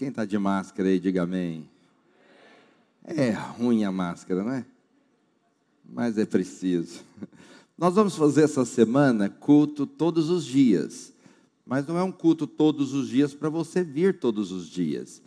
Quem está de máscara aí, diga amém. É ruim a máscara, não é? Mas é preciso. Nós vamos fazer essa semana culto todos os dias. Mas não é um culto todos os dias para você vir todos os dias.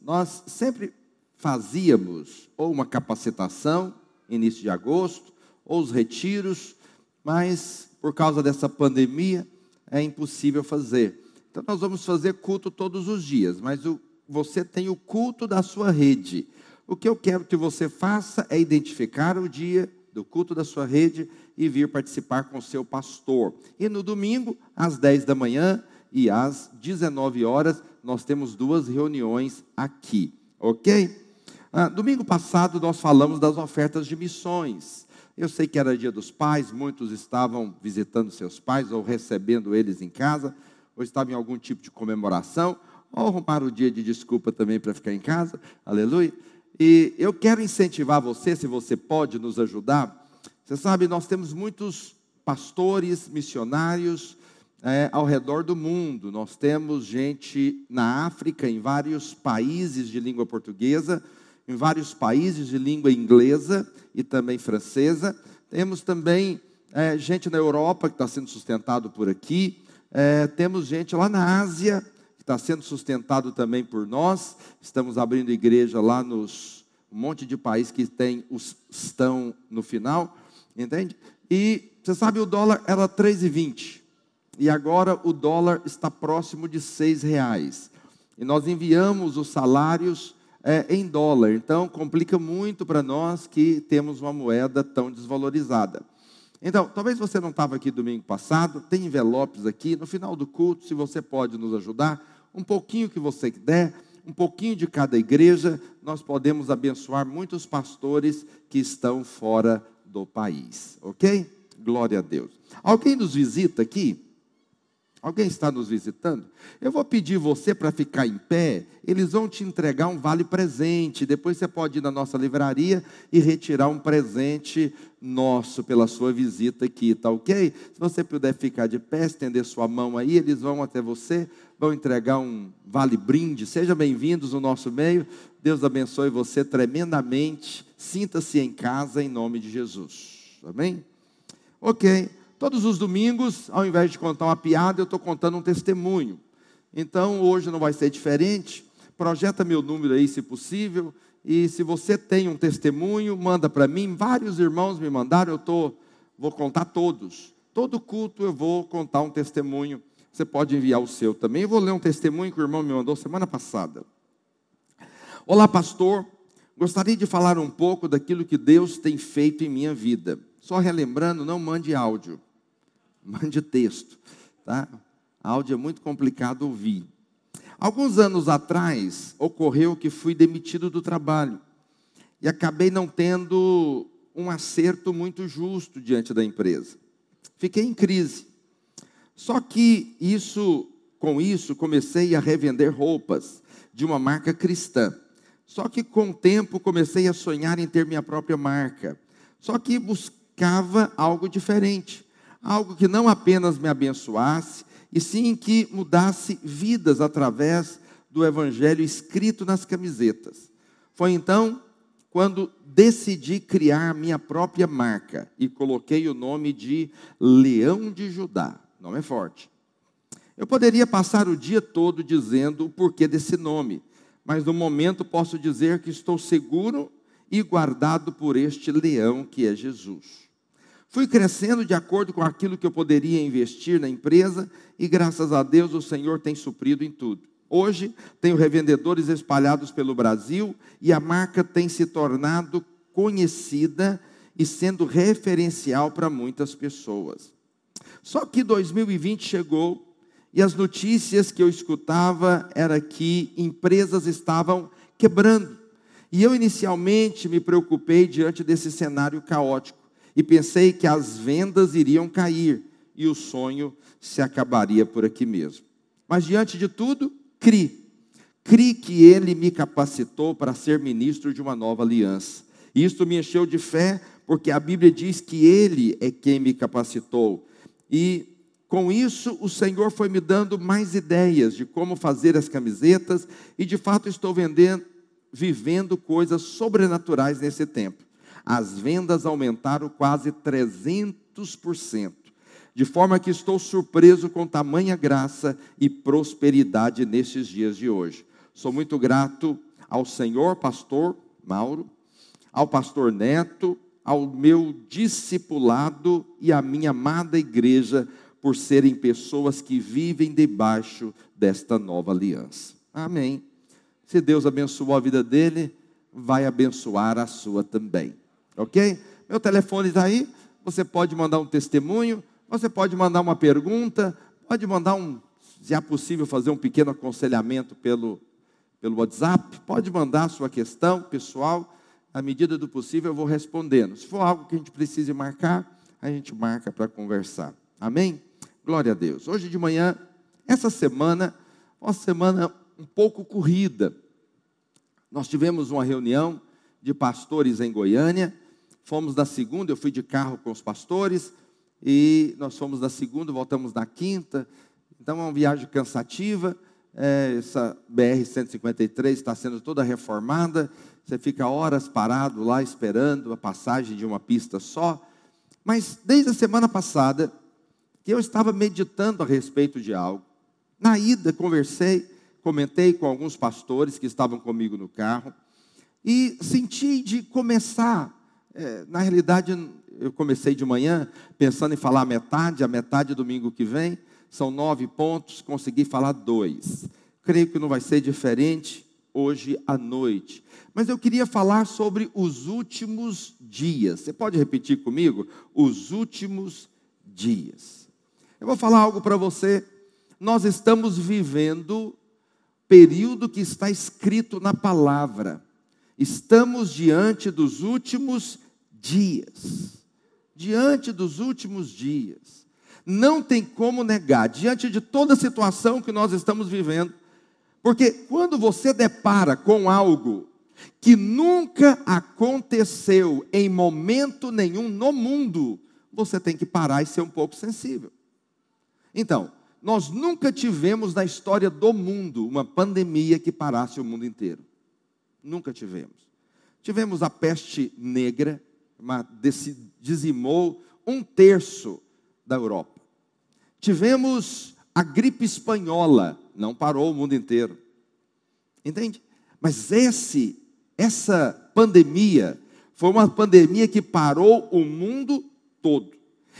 Nós sempre fazíamos ou uma capacitação, início de agosto, ou os retiros, mas por causa dessa pandemia é impossível fazer. Então nós vamos fazer culto todos os dias, mas o, você tem o culto da sua rede. O que eu quero que você faça é identificar o dia do culto da sua rede e vir participar com o seu pastor. E no domingo, às 10 da manhã e às 19 horas, nós temos duas reuniões aqui, ok? Ah, domingo passado nós falamos das ofertas de missões. Eu sei que era dia dos pais, muitos estavam visitando seus pais ou recebendo eles em casa, ou estavam em algum tipo de comemoração, ou arrumaram o dia de desculpa também para ficar em casa, aleluia. E eu quero incentivar você, se você pode nos ajudar, você sabe, nós temos muitos pastores, missionários é, ao redor do mundo. Nós temos gente na África, em vários países de língua portuguesa, em vários países de língua inglesa e também francesa. Temos também é, gente na Europa que está sendo sustentado por aqui. É, temos gente lá na Ásia está sendo sustentado também por nós. Estamos abrindo igreja lá nos um monte de países que tem os estão no final. Entende? E você sabe, o dólar era 3,20. E agora o dólar está próximo de 6 reais. E nós enviamos os salários é, em dólar. Então, complica muito para nós que temos uma moeda tão desvalorizada. Então, talvez você não estava aqui domingo passado, tem envelopes aqui. No final do culto, se você pode nos ajudar, um pouquinho que você der, um pouquinho de cada igreja, nós podemos abençoar muitos pastores que estão fora do país, ok? Glória a Deus. Alguém nos visita aqui? Alguém está nos visitando? Eu vou pedir você para ficar em pé, eles vão te entregar um vale presente. Depois você pode ir na nossa livraria e retirar um presente nosso pela sua visita aqui, tá ok? Se você puder ficar de pé, estender sua mão aí, eles vão até você, vão entregar um vale brinde. Sejam bem-vindos no nosso meio. Deus abençoe você tremendamente. Sinta-se em casa em nome de Jesus. Amém? Ok. Todos os domingos, ao invés de contar uma piada, eu estou contando um testemunho. Então, hoje não vai ser diferente. Projeta meu número aí, se possível. E se você tem um testemunho, manda para mim. Vários irmãos me mandaram, eu tô, vou contar todos. Todo culto eu vou contar um testemunho. Você pode enviar o seu também. Eu vou ler um testemunho que o irmão me mandou semana passada. Olá, pastor. Gostaria de falar um pouco daquilo que Deus tem feito em minha vida. Só relembrando, não mande áudio, mande texto, tá? Áudio é muito complicado ouvir. Alguns anos atrás, ocorreu que fui demitido do trabalho e acabei não tendo um acerto muito justo diante da empresa. Fiquei em crise. Só que isso, com isso, comecei a revender roupas de uma marca cristã. Só que com o tempo comecei a sonhar em ter minha própria marca. Só que buscava algo diferente, algo que não apenas me abençoasse, e sim que mudasse vidas através do evangelho escrito nas camisetas. Foi então quando decidi criar minha própria marca e coloquei o nome de Leão de Judá. Nome é forte. Eu poderia passar o dia todo dizendo o porquê desse nome, mas no momento posso dizer que estou seguro e guardado por este leão que é Jesus. Fui crescendo de acordo com aquilo que eu poderia investir na empresa e graças a Deus o Senhor tem suprido em tudo. Hoje tenho revendedores espalhados pelo Brasil e a marca tem se tornado conhecida e sendo referencial para muitas pessoas. Só que 2020 chegou e as notícias que eu escutava era que empresas estavam quebrando. E eu inicialmente me preocupei diante desse cenário caótico e pensei que as vendas iriam cair e o sonho se acabaria por aqui mesmo. Mas diante de tudo, cri. Cri que ele me capacitou para ser ministro de uma nova aliança. Isto me encheu de fé, porque a Bíblia diz que ele é quem me capacitou. E Com isso, o Senhor foi me dando mais ideias de como fazer as camisetas e de fato estou vendendo, vivendo coisas sobrenaturais nesse tempo. As vendas aumentaram quase 300%, de forma que estou surpreso com tamanha graça e prosperidade nesses dias de hoje. Sou muito grato ao Senhor pastor Mauro, ao pastor Neto, ao meu discipulado e à minha amada igreja por serem pessoas que vivem debaixo desta nova aliança. Amém. Se Deus abençoou a vida dele, vai abençoar a sua também. Ok? Meu telefone está aí. Você pode mandar um testemunho, você pode mandar uma pergunta, pode mandar um, se é possível, fazer um pequeno aconselhamento pelo, pelo WhatsApp, pode mandar a sua questão pessoal. À medida do possível, eu vou respondendo. Se for algo que a gente precise marcar, a gente marca para conversar. Amém? Glória a Deus. Hoje de manhã, essa semana, uma semana um pouco corrida. Nós tivemos uma reunião de pastores em Goiânia. Fomos na segunda, eu fui de carro com os pastores, e nós fomos na segunda, voltamos na quinta. Então é uma viagem cansativa. É, essa BR-153 está sendo toda reformada. Você fica horas parado lá esperando a passagem de uma pista só. Mas desde a semana passada, que eu estava meditando a respeito de algo. Na ida, conversei, comentei com alguns pastores que estavam comigo no carro e senti de começar. É, na realidade, eu comecei de manhã pensando em falar a metade, a metade domingo que vem. São nove pontos, consegui falar dois. Creio que não vai ser diferente hoje à noite. Mas eu queria falar sobre os últimos dias. Você pode repetir comigo? Os últimos dias. Eu vou falar algo para você. Nós estamos vivendo período que está escrito na palavra. Estamos diante dos últimos dias. Diante dos últimos dias. Não tem como negar, diante de toda a situação que nós estamos vivendo, porque quando você depara com algo que nunca aconteceu em momento nenhum no mundo, você tem que parar e ser um pouco sensível. Então, nós nunca tivemos na história do mundo uma pandemia que parasse o mundo inteiro. Nunca tivemos. Tivemos a peste negra, uma, dizimou um terço da Europa. Tivemos a gripe espanhola, não parou o mundo inteiro. Entende? Mas esse, essa pandemia foi uma pandemia que parou o mundo todo.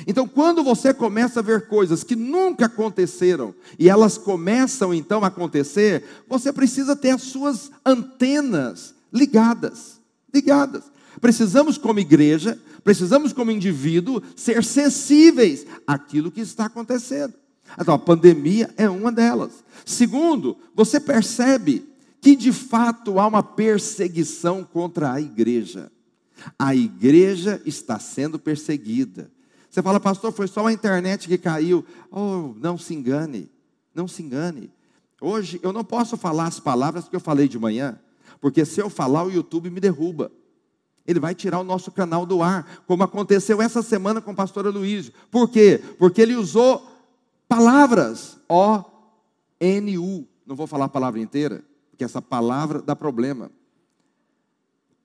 Então, quando você começa a ver coisas que nunca aconteceram e elas começam então a acontecer, você precisa ter as suas antenas ligadas, ligadas. Precisamos como igreja, precisamos como indivíduo ser sensíveis àquilo que está acontecendo. Então, a pandemia é uma delas. Segundo, você percebe que de fato há uma perseguição contra a igreja. A igreja está sendo perseguida. Você fala, pastor, foi só a internet que caiu. Oh, não se engane, não se engane. Hoje eu não posso falar as palavras que eu falei de manhã, porque se eu falar, o YouTube me derruba. Ele vai tirar o nosso canal do ar, como aconteceu essa semana com o pastor Luiz. Por quê? Porque ele usou palavras O-N-U. Não vou falar a palavra inteira, porque essa palavra dá problema.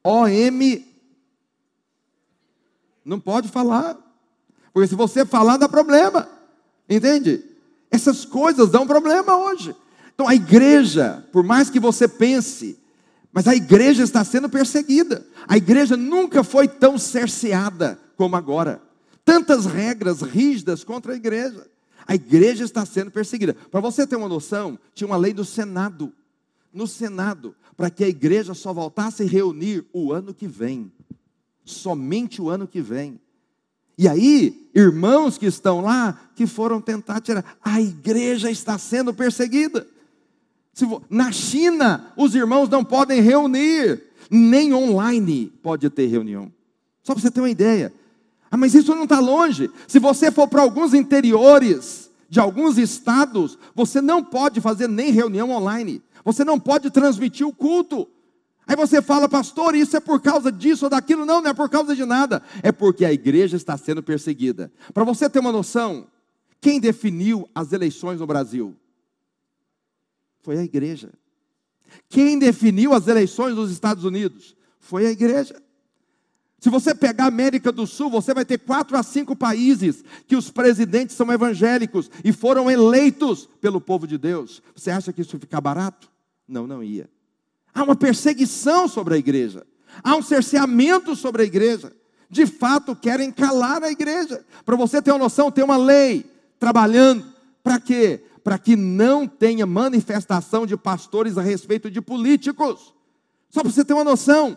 O-M. Não pode falar. Porque se você falar, dá problema. Entende? Essas coisas dão problema hoje. Então a igreja, por mais que você pense, mas a igreja está sendo perseguida. A igreja nunca foi tão cerceada como agora. Tantas regras rígidas contra a igreja. A igreja está sendo perseguida. Para você ter uma noção, tinha uma lei do Senado. No Senado, para que a igreja só voltasse a reunir o ano que vem. Somente o ano que vem. E aí, irmãos que estão lá, que foram tentar tirar, a igreja está sendo perseguida. Na China, os irmãos não podem reunir, nem online pode ter reunião. Só para você ter uma ideia. Ah, mas isso não está longe. Se você for para alguns interiores de alguns estados, você não pode fazer nem reunião online. Você não pode transmitir o culto. Aí você fala, pastor, isso é por causa disso ou daquilo. Não, não é por causa de nada. É porque a igreja está sendo perseguida. Para você ter uma noção, Quem definiu as eleições no Brasil? Foi a igreja. Quem definiu as eleições nos Estados Unidos? Foi a igreja. Se você pegar a América do Sul, você vai ter quatro a cinco países que os presidentes são evangélicos e foram eleitos pelo povo de Deus. Você acha que isso fica barato? Não, não ia. Há uma perseguição sobre a igreja. Há um cerceamento sobre a igreja. De fato, querem calar a igreja. Para você ter uma noção, tem uma lei trabalhando. Para quê? Para que não tenha manifestação de pastores a respeito de políticos. Só para você ter uma noção.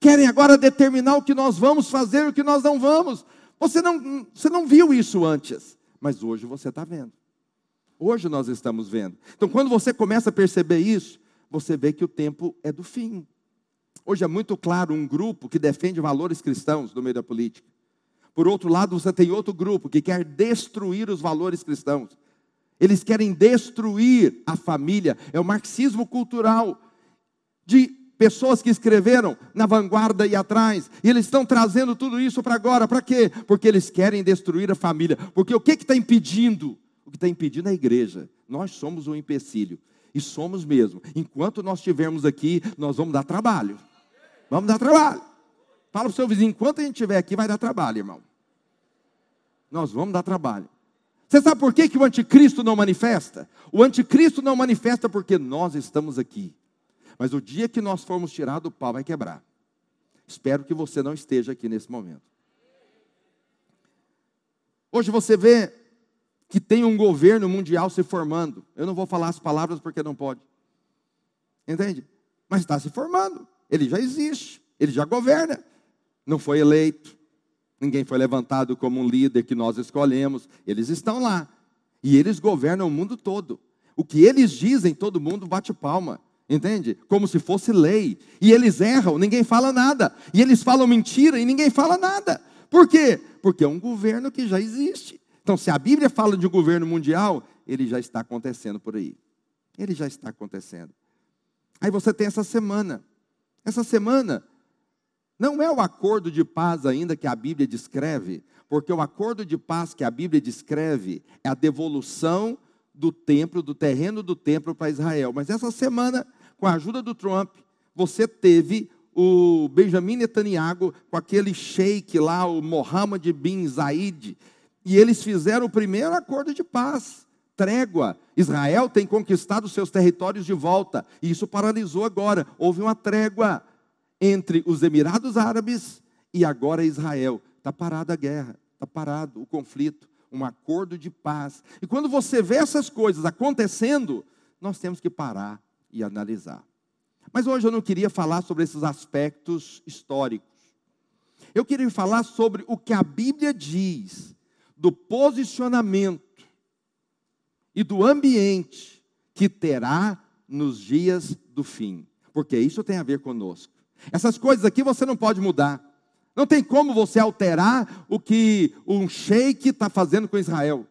Querem agora determinar o que nós vamos fazer e o que nós não vamos. Você não, você não viu isso antes, mas hoje você está vendo. Hoje nós estamos vendo. Então, quando você começa a perceber isso, você vê que o tempo é do fim. Hoje é muito claro um grupo que defende valores cristãos no meio da política. Por outro lado, você tem outro grupo que quer destruir os valores cristãos. Eles querem destruir a família. É o marxismo cultural de pessoas que escreveram na vanguarda e atrás, e eles estão trazendo tudo isso para agora, para quê? Porque eles querem destruir a família. Porque o que está impedindo? O que está impedindo é a igreja. Nós somos um empecilho, e somos mesmo. Enquanto nós estivermos aqui, nós vamos dar trabalho. Vamos dar trabalho. Fala para o seu vizinho, enquanto a gente estiver aqui, vai dar trabalho, irmão. Nós vamos dar trabalho. Você sabe por que, que o anticristo não manifesta? O anticristo não manifesta porque nós estamos aqui. Mas o dia que nós formos tirados, o pau vai quebrar. Espero que você não esteja aqui nesse momento. Hoje você vê que tem um governo mundial se formando. Eu não vou falar as palavras porque não pode. Entende? Mas está se formando. Ele já existe. Ele já governa. Não foi eleito. Ninguém foi levantado como um líder que nós escolhemos. Eles estão lá. E eles governam o mundo todo. O que eles dizem, todo mundo bate palma. Entende? Como se fosse lei. E eles erram, ninguém fala nada. E eles falam mentira e ninguém fala nada. Por quê? Porque é um governo que já existe. Então, se a Bíblia fala de um governo mundial, ele já está acontecendo por aí. Ele já está acontecendo. Aí você tem essa semana. Essa semana não é o acordo de paz ainda que a Bíblia descreve, porque o acordo de paz que a Bíblia descreve é a devolução do templo, do terreno do templo para Israel. Mas essa semana com a ajuda do Trump, você teve o Benjamin Netanyahu com aquele sheik lá, o Mohammed bin Zayed, e eles fizeram o primeiro acordo de paz, trégua. Israel tem conquistado seus territórios de volta, e isso paralisou agora. Houve uma trégua entre os Emirados Árabes e agora Israel. Está parada a guerra, está parado o conflito, um acordo de paz. E quando você vê essas coisas acontecendo, nós temos que parar e analisar. Mas hoje eu não queria falar sobre esses aspectos históricos. Eu queria falar sobre o que a Bíblia diz do posicionamento e do ambiente que terá nos dias do fim, porque isso tem a ver conosco. Essas coisas aqui você não pode mudar. Não tem como você alterar o que um sheik está fazendo com Israel.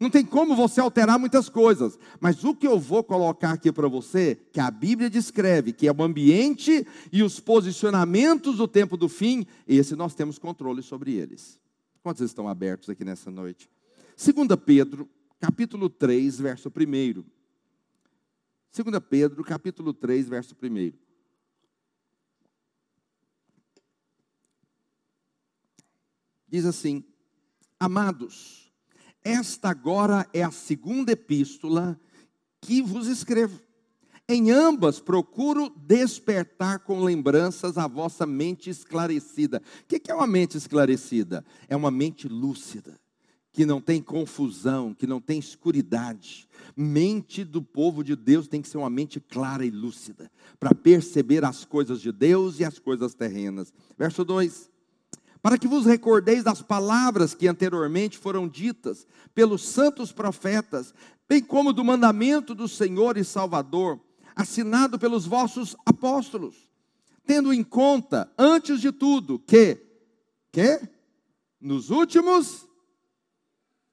Não tem como você alterar muitas coisas, mas o que eu vou colocar aqui para você, que a Bíblia descreve, que é o ambiente e os posicionamentos do tempo do fim, esse nós temos controle sobre eles. Quantos estão abertos aqui nessa noite? 2 Pedro, capítulo 3, verso 1. 2 Pedro, capítulo 3, verso 1. Diz assim: Amados, esta agora é a segunda epístola que vos escrevo. Em ambas procuro despertar com lembranças a vossa mente esclarecida. O que é uma mente esclarecida? É uma mente lúcida, que não tem confusão, que não tem escuridade. Mente do povo de Deus tem que ser uma mente clara e lúcida, para perceber as coisas de Deus e as coisas terrenas. Verso 2: para que vos recordeis das palavras que anteriormente foram ditas pelos santos profetas, bem como do mandamento do Senhor e Salvador, assinado pelos vossos apóstolos, tendo em conta, antes de tudo, que que nos últimos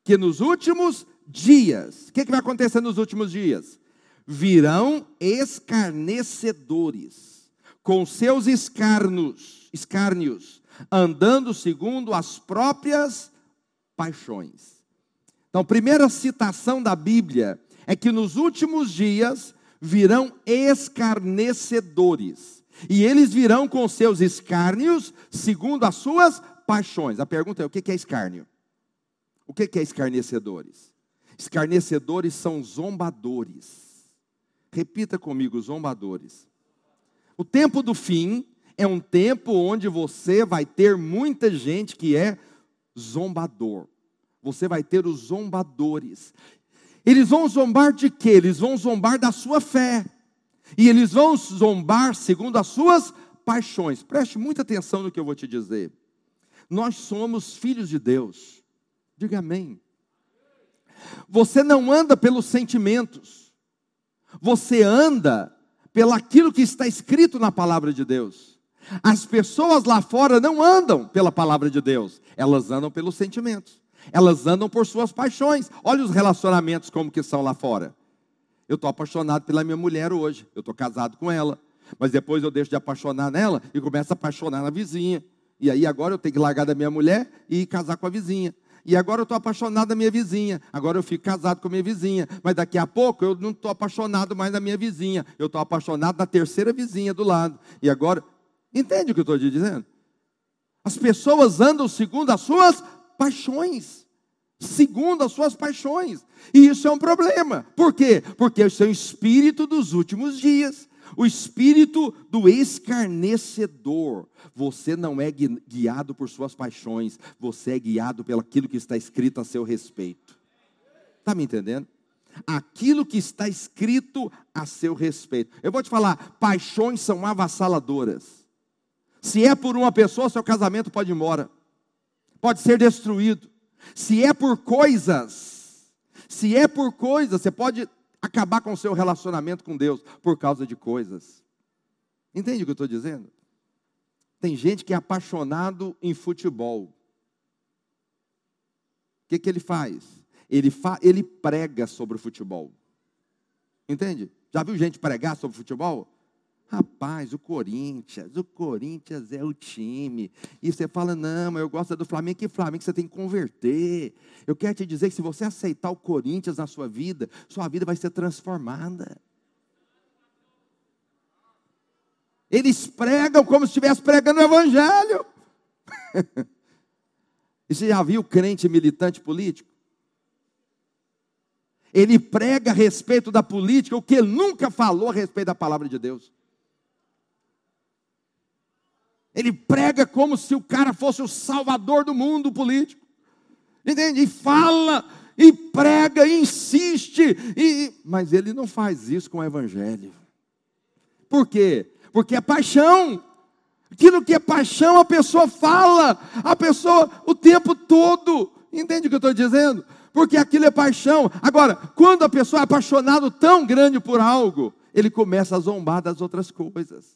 que nos últimos dias, o que, que vai acontecer nos últimos dias? Virão escarnecedores, com seus escarnos, escárnios, andando segundo as próprias paixões. Então, primeira citação da Bíblia é que nos últimos dias virão escarnecedores, e eles virão com seus escárnios segundo as suas paixões. A pergunta é: o que é escárnio? O que é escarnecedores? Escarnecedores são zombadores. Repita comigo, zombadores. O tempo do fim é um tempo onde você vai ter muita gente que é zombador. Você vai ter os zombadores. Eles vão zombar de quê? Eles vão zombar da sua fé. E eles vão zombar segundo as suas paixões. Preste muita atenção no que eu vou te dizer. Nós somos filhos de Deus. Diga amém. Você não anda pelos sentimentos. Você anda pelaquilo que está escrito na palavra de Deus. As pessoas lá fora não andam pela palavra de Deus, elas andam pelos sentimentos. Elas andam por suas paixões. Olha os relacionamentos como que são lá fora. Eu estou apaixonado pela minha mulher hoje. Eu estou casado com ela. Mas depois eu deixo de apaixonar nela e começo a apaixonar na vizinha. E aí agora eu tenho que largar da minha mulher e casar com a vizinha. E agora eu estou apaixonado da minha vizinha. Agora eu fico casado com a minha vizinha. Mas daqui a pouco eu não estou apaixonado mais da minha vizinha. Eu estou apaixonado da terceira vizinha do lado. E agora. Entende o que eu estou dizendo? As pessoas andam segundo as suas paixões. Segundo as suas paixões. E isso é um problema. Por quê? Porque isso é o espírito dos últimos dias o espírito do escarnecedor. Você não é guiado por suas paixões, você é guiado pelo aquilo que está escrito a seu respeito. Está me entendendo? Aquilo que está escrito a seu respeito. Eu vou te falar, paixões são avassaladoras. Se é por uma pessoa, seu casamento pode ir embora, pode ser destruído. Se é por coisas, se é por coisas, você pode acabar com o seu relacionamento com Deus por causa de coisas. Entende o que eu estou dizendo? Tem gente que é apaixonado em futebol. O que, que ele faz? Ele, fa ele prega sobre o futebol. Entende? Já viu gente pregar sobre futebol? Rapaz, o Corinthians, o Corinthians é o time. E você fala, não, mas eu gosto do Flamengo. Que Flamengo você tem que converter. Eu quero te dizer que se você aceitar o Corinthians na sua vida, sua vida vai ser transformada. Eles pregam como se estivesse pregando o Evangelho. e você já viu crente militante político? Ele prega a respeito da política o que nunca falou a respeito da palavra de Deus. Ele prega como se o cara fosse o salvador do mundo político. Entende? E fala, e prega, e insiste, e... mas ele não faz isso com o evangelho. Por quê? Porque é paixão. Aquilo que é paixão, a pessoa fala, a pessoa o tempo todo. Entende o que eu estou dizendo? Porque aquilo é paixão. Agora, quando a pessoa é apaixonada tão grande por algo, ele começa a zombar das outras coisas.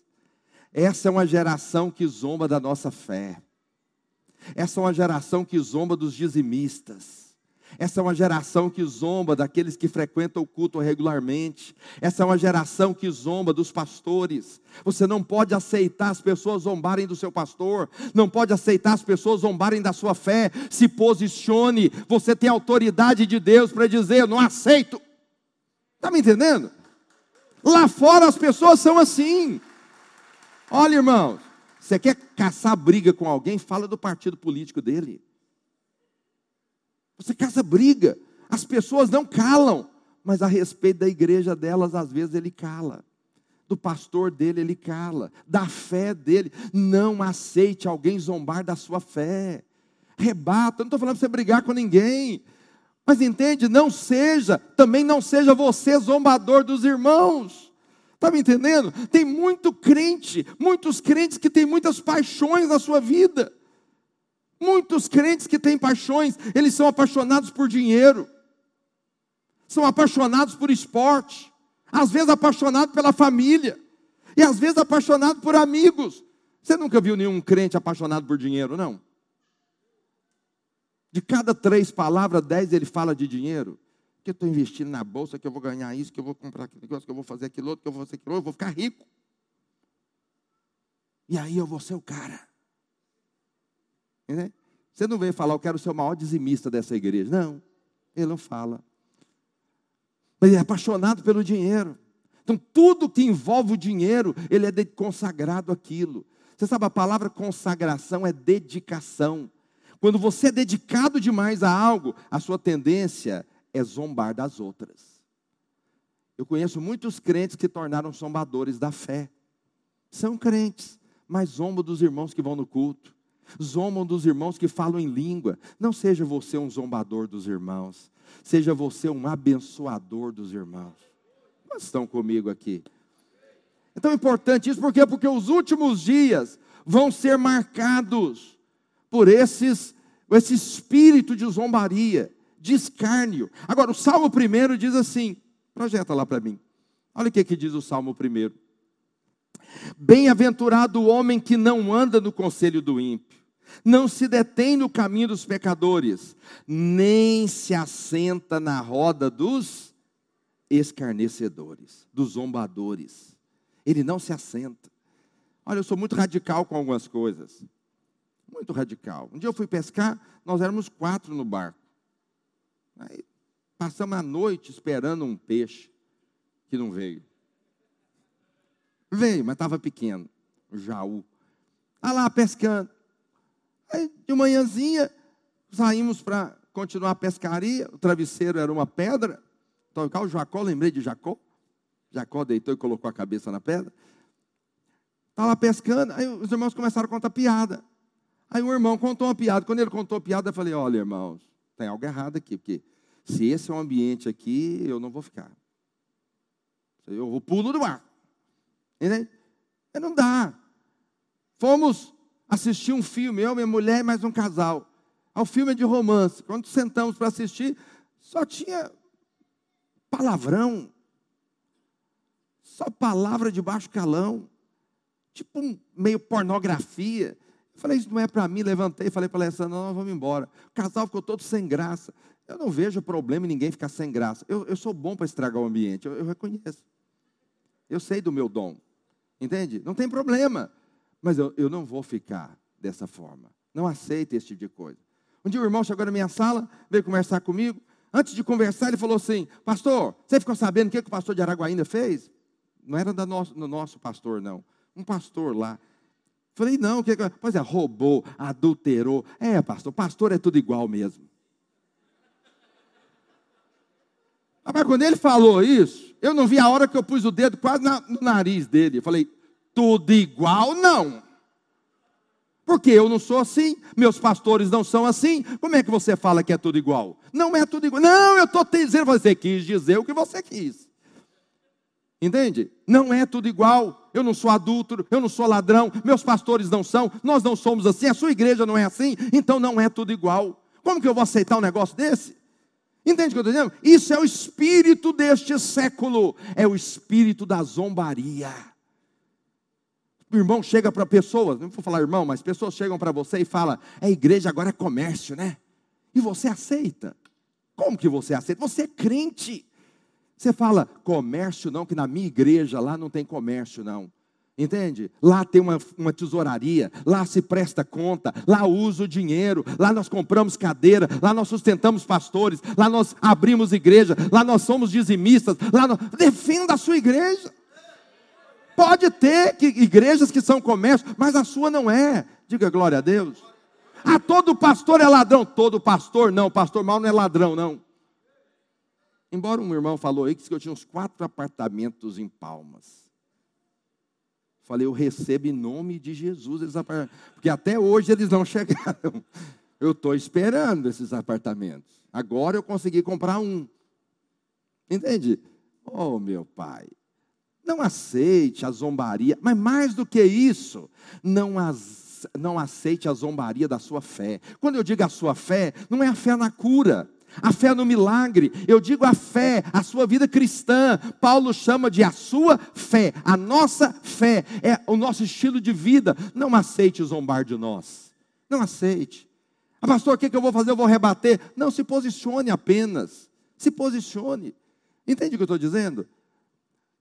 Essa é uma geração que zomba da nossa fé. Essa é uma geração que zomba dos dizimistas. Essa é uma geração que zomba daqueles que frequentam o culto regularmente. Essa é uma geração que zomba dos pastores. Você não pode aceitar as pessoas zombarem do seu pastor. Não pode aceitar as pessoas zombarem da sua fé. Se posicione. Você tem autoridade de Deus para dizer: não aceito. Está me entendendo? Lá fora as pessoas são assim. Olha, irmãos, você quer caçar briga com alguém? Fala do partido político dele. Você caça briga. As pessoas não calam, mas a respeito da igreja delas, às vezes ele cala. Do pastor dele, ele cala. Da fé dele. Não aceite alguém zombar da sua fé. Rebata. Não estou falando para você brigar com ninguém. Mas entende? Não seja, também não seja você zombador dos irmãos. Está me entendendo? Tem muito crente, muitos crentes que têm muitas paixões na sua vida. Muitos crentes que têm paixões, eles são apaixonados por dinheiro, são apaixonados por esporte, às vezes apaixonados pela família, e às vezes apaixonados por amigos. Você nunca viu nenhum crente apaixonado por dinheiro, não? De cada três palavras, dez ele fala de dinheiro que eu estou investindo na bolsa, que eu vou ganhar isso, que eu vou comprar aquele negócio, que eu vou fazer aquilo outro, que eu vou fazer aquilo outro, eu vou ficar rico. E aí eu vou ser o cara. Entendeu? Você não veio falar, eu quero ser o maior dizimista dessa igreja. Não. Ele não fala. Mas ele é apaixonado pelo dinheiro. Então, tudo que envolve o dinheiro, ele é consagrado àquilo. Você sabe, a palavra consagração é dedicação. Quando você é dedicado demais a algo, a sua tendência é zombar das outras. Eu conheço muitos crentes que tornaram zombadores da fé. São crentes, mas zombam dos irmãos que vão no culto. Zombam dos irmãos que falam em língua. Não seja você um zombador dos irmãos. Seja você um abençoador dos irmãos. Mas estão comigo aqui. É tão importante isso, por quê? Porque os últimos dias vão ser marcados por esses, esse espírito de zombaria, de escárnio. Agora, o Salmo primeiro diz assim: projeta lá para mim. Olha o que, que diz o Salmo primeiro. Bem-aventurado o homem que não anda no conselho do ímpio, não se detém no caminho dos pecadores, nem se assenta na roda dos escarnecedores, dos zombadores. Ele não se assenta. Olha, eu sou muito radical com algumas coisas. Muito radical. Um dia eu fui pescar, nós éramos quatro no barco. Aí passamos a noite esperando um peixe que não veio. Veio, mas estava pequeno. O jaú. Está lá pescando. Aí, de manhãzinha, saímos para continuar a pescaria. O travesseiro era uma pedra. Tocar o Jacó, lembrei de Jacó. Jacó deitou e colocou a cabeça na pedra. Está lá pescando. Aí os irmãos começaram a contar piada. Aí um irmão contou uma piada. Quando ele contou a piada, eu falei: Olha, irmãos, tem algo errado aqui. Porque se esse é o ambiente aqui, eu não vou ficar. Eu vou pulo do barco. Entende? Não dá. Fomos assistir um filme, eu, minha mulher e mais um casal. O filme é de romance. Quando sentamos para assistir, só tinha palavrão. Só palavra de baixo calão. Tipo um meio pornografia. Falei, isso não é para mim. Levantei e falei para a Alessandra, não, vamos embora. O casal ficou todo sem graça. Eu não vejo problema em ninguém ficar sem graça. Eu, eu sou bom para estragar o ambiente, eu, eu reconheço. Eu sei do meu dom. Entende? Não tem problema. Mas eu, eu não vou ficar dessa forma. Não aceito esse tipo de coisa. Um dia o irmão chegou na minha sala, veio conversar comigo. Antes de conversar, ele falou assim: Pastor, você ficou sabendo o que, que o pastor de Araguaína fez? Não era da nosso, do nosso pastor, não. Um pastor lá. Falei, não, que, que Pois é, roubou, adulterou. É, pastor, pastor é tudo igual mesmo. Mas quando ele falou isso, eu não vi a hora que eu pus o dedo quase no nariz dele. Eu falei, tudo igual não. Porque eu não sou assim, meus pastores não são assim. Como é que você fala que é tudo igual? Não é tudo igual. Não, eu estou dizendo, você quis dizer o que você quis. Entende? Não é tudo igual. Eu não sou adúltero, eu não sou ladrão, meus pastores não são, nós não somos assim, a sua igreja não é assim, então não é tudo igual. Como que eu vou aceitar um negócio desse? Entende o que eu estou dizendo? Isso é o espírito deste século, é o espírito da zombaria. O irmão chega para pessoas, não vou falar irmão, mas pessoas chegam para você e falam: é igreja, agora é comércio, né? E você aceita. Como que você aceita? Você é crente. Você fala, comércio não, que na minha igreja lá não tem comércio não. Entende? Lá tem uma, uma tesouraria, lá se presta conta, lá usa o dinheiro, lá nós compramos cadeira, lá nós sustentamos pastores, lá nós abrimos igreja, lá nós somos dizimistas, lá nós... defenda a sua igreja. Pode ter que, igrejas que são comércio, mas a sua não é. Diga glória a Deus. Ah, todo pastor é ladrão. Todo pastor não, pastor mal não é ladrão, não. Embora um irmão falou aí que eu tinha uns quatro apartamentos em Palmas. Falei, eu recebo em nome de Jesus esses apartamentos. Porque até hoje eles não chegaram. Eu estou esperando esses apartamentos. Agora eu consegui comprar um. Entende? Oh, meu pai. Não aceite a zombaria, mas mais do que isso, não, não aceite a zombaria da sua fé. Quando eu digo a sua fé, não é a fé na cura, a fé no milagre, eu digo a fé, a sua vida cristã. Paulo chama de a sua fé, a nossa fé, é o nosso estilo de vida. Não aceite zombar de nós, não aceite. Ah, pastor, o que, eu vou fazer? Eu vou rebater. Não, se posicione apenas, se posicione. Entende o que eu estou dizendo?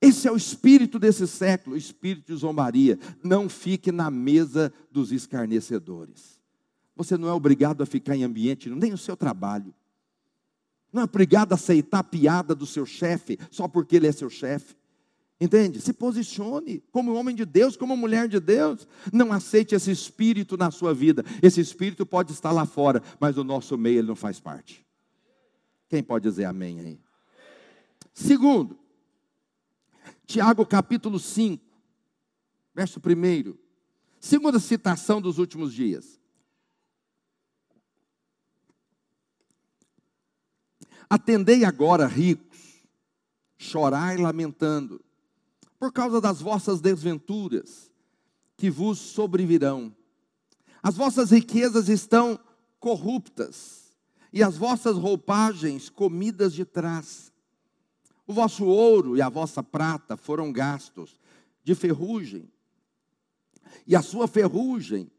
Esse é o espírito desse século, o espírito de zombaria. Não fique na mesa dos escarnecedores. Você não é obrigado a ficar em ambiente, nem o seu trabalho. Não é obrigado a aceitar a piada do seu chefe só porque ele é seu chefe. Entende? Se posicione como homem de Deus, como mulher de Deus. Não aceite esse espírito na sua vida. Esse espírito pode estar lá fora, mas no nosso meio ele não faz parte. Quem pode dizer amém aí? Segundo, Tiago capítulo 5, verso 1. Segunda citação dos últimos dias. Atendei agora, ricos, chorai lamentando por causa das vossas desventuras que vos sobrevirão. As vossas riquezas estão corruptas e as vossas roupagens comidas de trás. O vosso ouro e a vossa prata foram gastos de ferrugem, e a sua ferrugem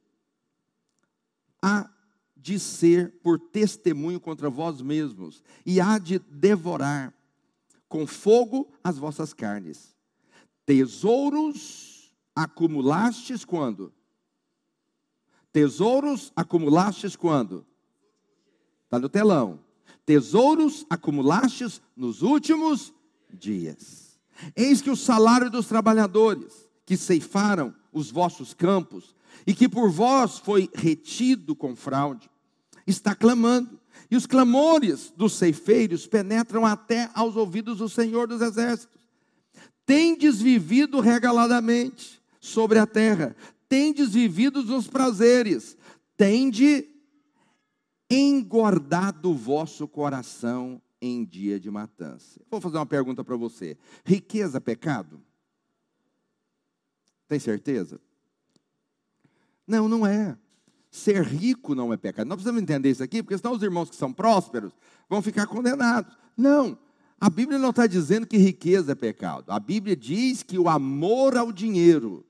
há de ser por testemunho contra vós mesmos, e há de devorar com fogo as vossas carnes. Tesouros acumulastes quando? Tesouros acumulastes quando? Está no telão. Tesouros acumulastes nos últimos dias. Eis que o salário dos trabalhadores que ceifaram os vossos campos e que por vós foi retido com fraude, está clamando. E os clamores dos ceifeiros penetram até aos ouvidos do Senhor dos Exércitos tendes vivido regaladamente sobre a terra, tendes vivido nos prazeres, tende engordado o vosso coração em dia de matança. Vou fazer uma pergunta para você: riqueza é pecado? Tem certeza? Não, não é. Ser rico não é pecado. Nós precisamos entender isso aqui, porque senão os irmãos que são prósperos vão ficar condenados. Não. A Bíblia não está dizendo que riqueza é pecado. A Bíblia diz que o amor ao dinheiro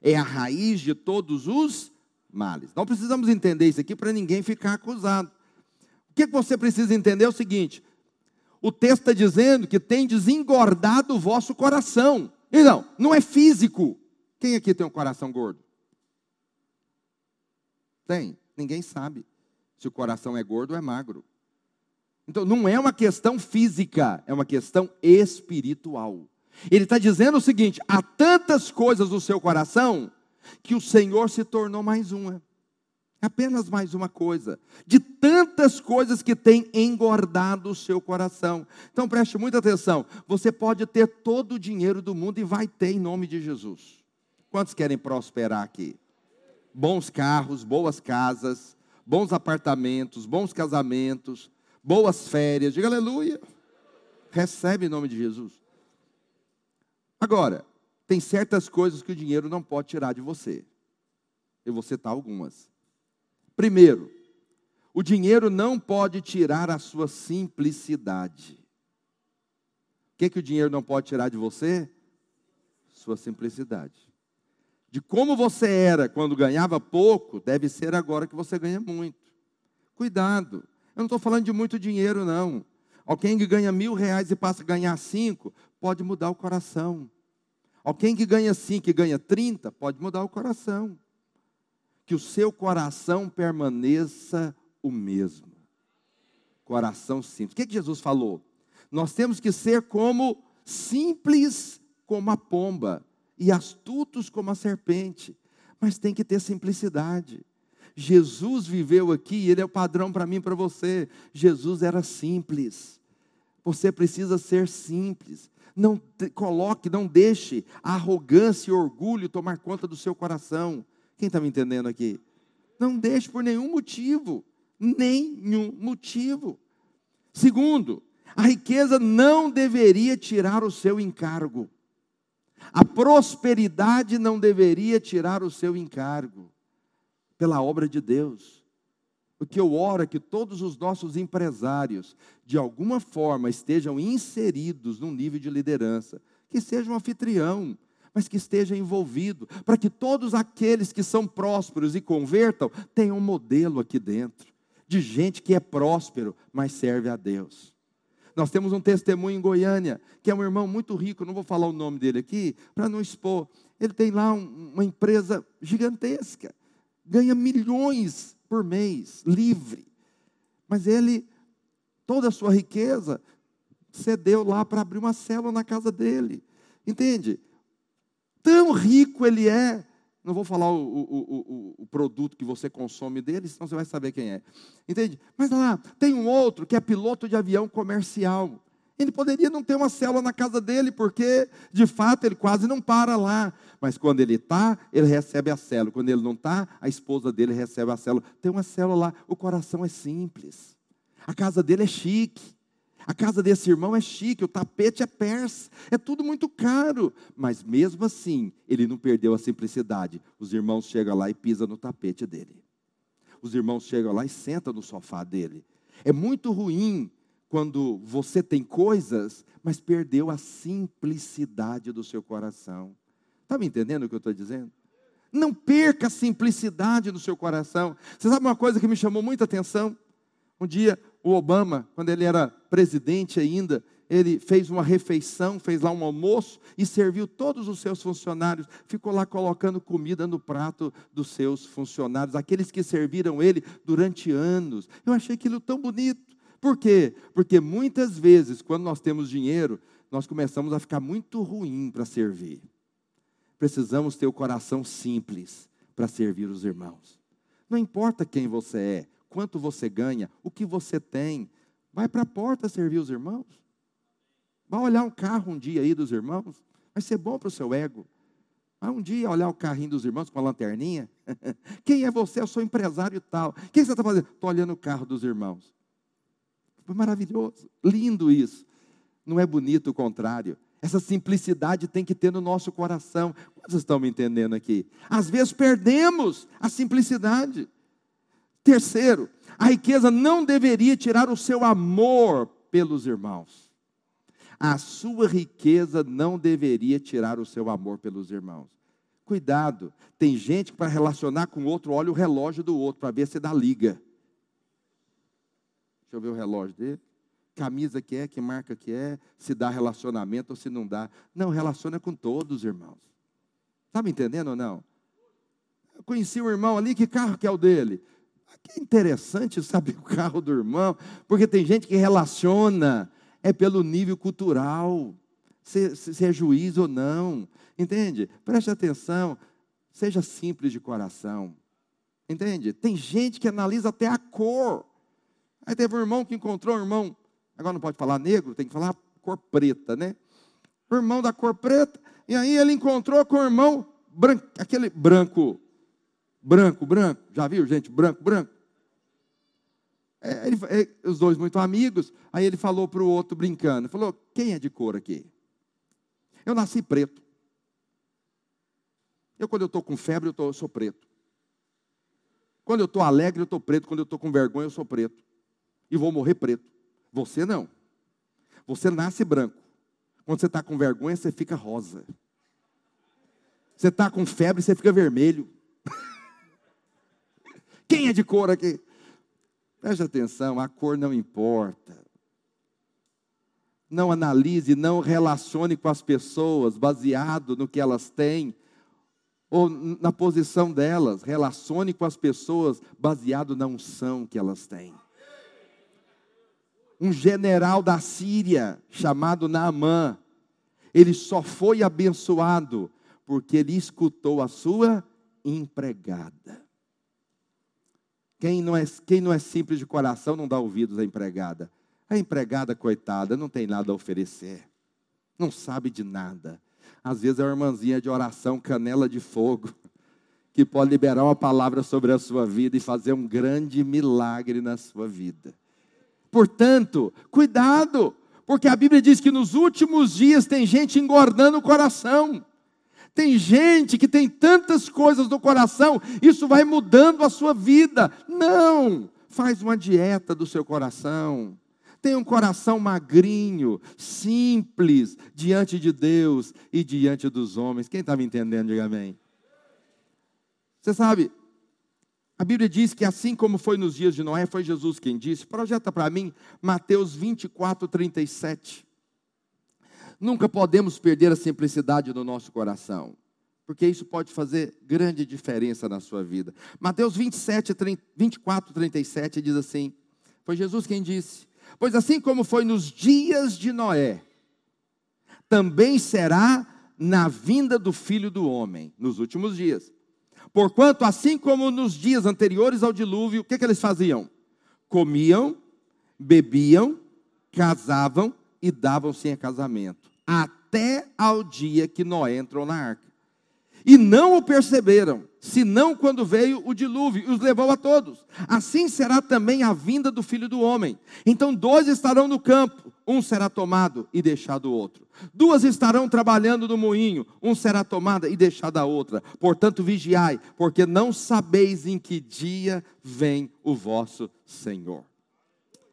é a raiz de todos os males. Não precisamos entender isso aqui para ninguém ficar acusado. O que você precisa entender é o seguinte: o texto está dizendo que tem desengordado o vosso coração. E não, não é físico. Quem aqui tem um coração gordo? Tem. Ninguém sabe se o coração é gordo ou é magro. Então, não é uma questão física, é uma questão espiritual. Ele está dizendo o seguinte: há tantas coisas no seu coração que o Senhor se tornou mais uma. Apenas mais uma coisa. De tantas coisas que tem engordado o seu coração. Então preste muita atenção. Você pode ter todo o dinheiro do mundo e vai ter em nome de Jesus. Quantos querem prosperar aqui? Bons carros, boas casas, bons apartamentos, bons casamentos, boas férias, diga aleluia. Recebe em nome de Jesus. Agora, tem certas coisas que o dinheiro não pode tirar de você. Eu vou citar algumas. Primeiro, o dinheiro não pode tirar a sua simplicidade. O que, que o dinheiro não pode tirar de você? Sua simplicidade. De como você era quando ganhava pouco, deve ser agora que você ganha muito. Cuidado. Eu não estou falando de muito dinheiro, não. Alguém que ganha mil reais e passa a ganhar cinco, pode mudar o coração. Alguém que ganha cinco e ganha trinta, pode mudar o coração. Que o seu coração permaneça o mesmo. Coração simples. O que, que Jesus falou? Nós temos que ser como simples como a pomba e astutos como a serpente, mas tem que ter simplicidade. Jesus viveu aqui, ele é o padrão para mim e para você. Jesus era simples. Você precisa ser simples. Não coloque, não deixe a arrogância e orgulho tomar conta do seu coração. Quem está me entendendo aqui? Não deixe por nenhum motivo. Nenhum motivo. Segundo, a riqueza não deveria tirar o seu encargo. A prosperidade não deveria tirar o seu encargo pela obra de Deus. O que eu oro é que todos os nossos empresários, de alguma forma, estejam inseridos num nível de liderança, que seja um anfitrião, mas que esteja envolvido, para que todos aqueles que são prósperos e convertam tenham um modelo aqui dentro, de gente que é próspero, mas serve a Deus. Nós temos um testemunho em Goiânia, que é um irmão muito rico, não vou falar o nome dele aqui, para não expor. Ele tem lá um, uma empresa gigantesca ganha milhões por mês, livre. Mas ele toda a sua riqueza, cedeu lá para abrir uma célula na casa dele. Entende? Tão rico ele é. Não vou falar o, o, o, o, produto que você consome dele, senão você vai saber quem é. Entende? Mas lá, tem um outro que é piloto de avião comercial. Ele poderia não ter uma célula na casa dele, porque, de fato, ele quase não para lá. Mas quando ele está, ele recebe a célula. Quando ele não está, a esposa dele recebe a célula. Tem uma célula lá. O coração é simples. A casa dele é chique. A casa desse irmão é chique, o tapete é persa, é tudo muito caro. Mas mesmo assim, ele não perdeu a simplicidade. Os irmãos chegam lá e pisam no tapete dele. Os irmãos chegam lá e sentam no sofá dele. É muito ruim quando você tem coisas, mas perdeu a simplicidade do seu coração. Está me entendendo o que eu estou dizendo? Não perca a simplicidade do seu coração. Você sabe uma coisa que me chamou muita atenção? Um dia, o Obama, quando ele era presidente ainda, ele fez uma refeição, fez lá um almoço e serviu todos os seus funcionários. Ficou lá colocando comida no prato dos seus funcionários, aqueles que serviram ele durante anos. Eu achei aquilo tão bonito. Por quê? Porque muitas vezes, quando nós temos dinheiro, nós começamos a ficar muito ruim para servir. Precisamos ter o coração simples para servir os irmãos. Não importa quem você é, quanto você ganha, o que você tem, vai para a porta servir os irmãos. Vai olhar um carro um dia aí dos irmãos, vai ser bom para o seu ego. Vai um dia olhar o carrinho dos irmãos com a lanterninha. Quem é você? Eu sou empresário tal. O que você está fazendo? Estou olhando o carro dos irmãos. Foi maravilhoso, lindo isso. Não é bonito o contrário. Essa simplicidade tem que ter no nosso coração. Quantos estão me entendendo aqui? Às vezes perdemos a simplicidade. Terceiro, a riqueza não deveria tirar o seu amor pelos irmãos. A sua riqueza não deveria tirar o seu amor pelos irmãos. Cuidado, tem gente que para relacionar com o outro olha o relógio do outro para ver se dá liga. Deixa eu ver o relógio dele. Camisa que é, que marca que é, se dá relacionamento ou se não dá. Não, relaciona com todos, irmãos. Está me entendendo ou não? Eu conheci um irmão ali, que carro que é o dele? Que interessante saber o carro do irmão, porque tem gente que relaciona, é pelo nível cultural, se, se, é juiz ou não. Entende? Preste atenção, seja simples de coração. Entende? Tem gente que analisa até a cor. Aí teve um irmão que encontrou um irmão, agora não pode falar negro, tem que falar cor preta, né? Irmão da cor preta, e aí ele encontrou com o irmão branco, aquele branco, branco, branco, já viu, gente? Branco, branco. É, ele, é, os dois muito amigos, aí ele falou para o outro brincando, falou, quem é de cor aqui? Eu nasci preto. Eu, quando eu estou com febre, eu, tô, eu sou preto. Quando eu estou alegre, eu estou preto. Quando eu estou com vergonha, eu sou preto e vou morrer preto. Você não. Você nasce branco. Quando você está com vergonha, você fica rosa. Você está com febre, você fica vermelho. Quem é de cor aqui? Preste atenção, a cor não importa. Não analise, não relacione com as pessoas baseado no que elas têm ou na posição delas. Relacione com as pessoas baseado na unção que elas têm um general da Síria chamado Naamã. Ele só foi abençoado porque ele escutou a sua empregada. Quem não, é, quem não é simples de coração não dá ouvidos à empregada. A empregada, coitada, não tem nada a oferecer, não sabe de nada. Às vezes é uma irmãzinha de oração, canela de fogo, que pode liberar uma palavra sobre a sua vida e fazer um grande milagre na sua vida. Portanto, cuidado, porque a Bíblia diz que nos últimos dias tem gente engordando o coração. Tem gente que tem tantas coisas no coração, isso vai mudando a sua vida. Não! Faz uma dieta do seu coração. Tenha um coração magrinho, simples, diante de Deus e diante dos homens. Quem está me entendendo, diga amém. Você sabe, a Bíblia diz que assim como foi nos dias de Noé, foi Jesus quem disse. Projeta para mim Mateus 24, 37. Nunca podemos perder a simplicidade do nosso coração, porque isso pode fazer grande diferença na sua vida. Mateus 27, 30, 24, 37 diz assim: Foi Jesus quem disse: Pois assim como foi nos dias de Noé, também será na vinda do filho do homem, nos últimos dias. Porquanto, assim como nos dias anteriores ao dilúvio, o que, que eles faziam? Comiam, bebiam, casavam e davam-se em casamento, até ao dia que Noé entrou na arca. E não o perceberam, senão quando veio o dilúvio e os levou a todos. Assim será também a vinda do filho do homem. Então dois estarão no campo, um será tomado e deixado o outro. Duas estarão trabalhando no moinho, um será tomada e deixada a outra. Portanto, vigiai, porque não sabeis em que dia vem o vosso Senhor.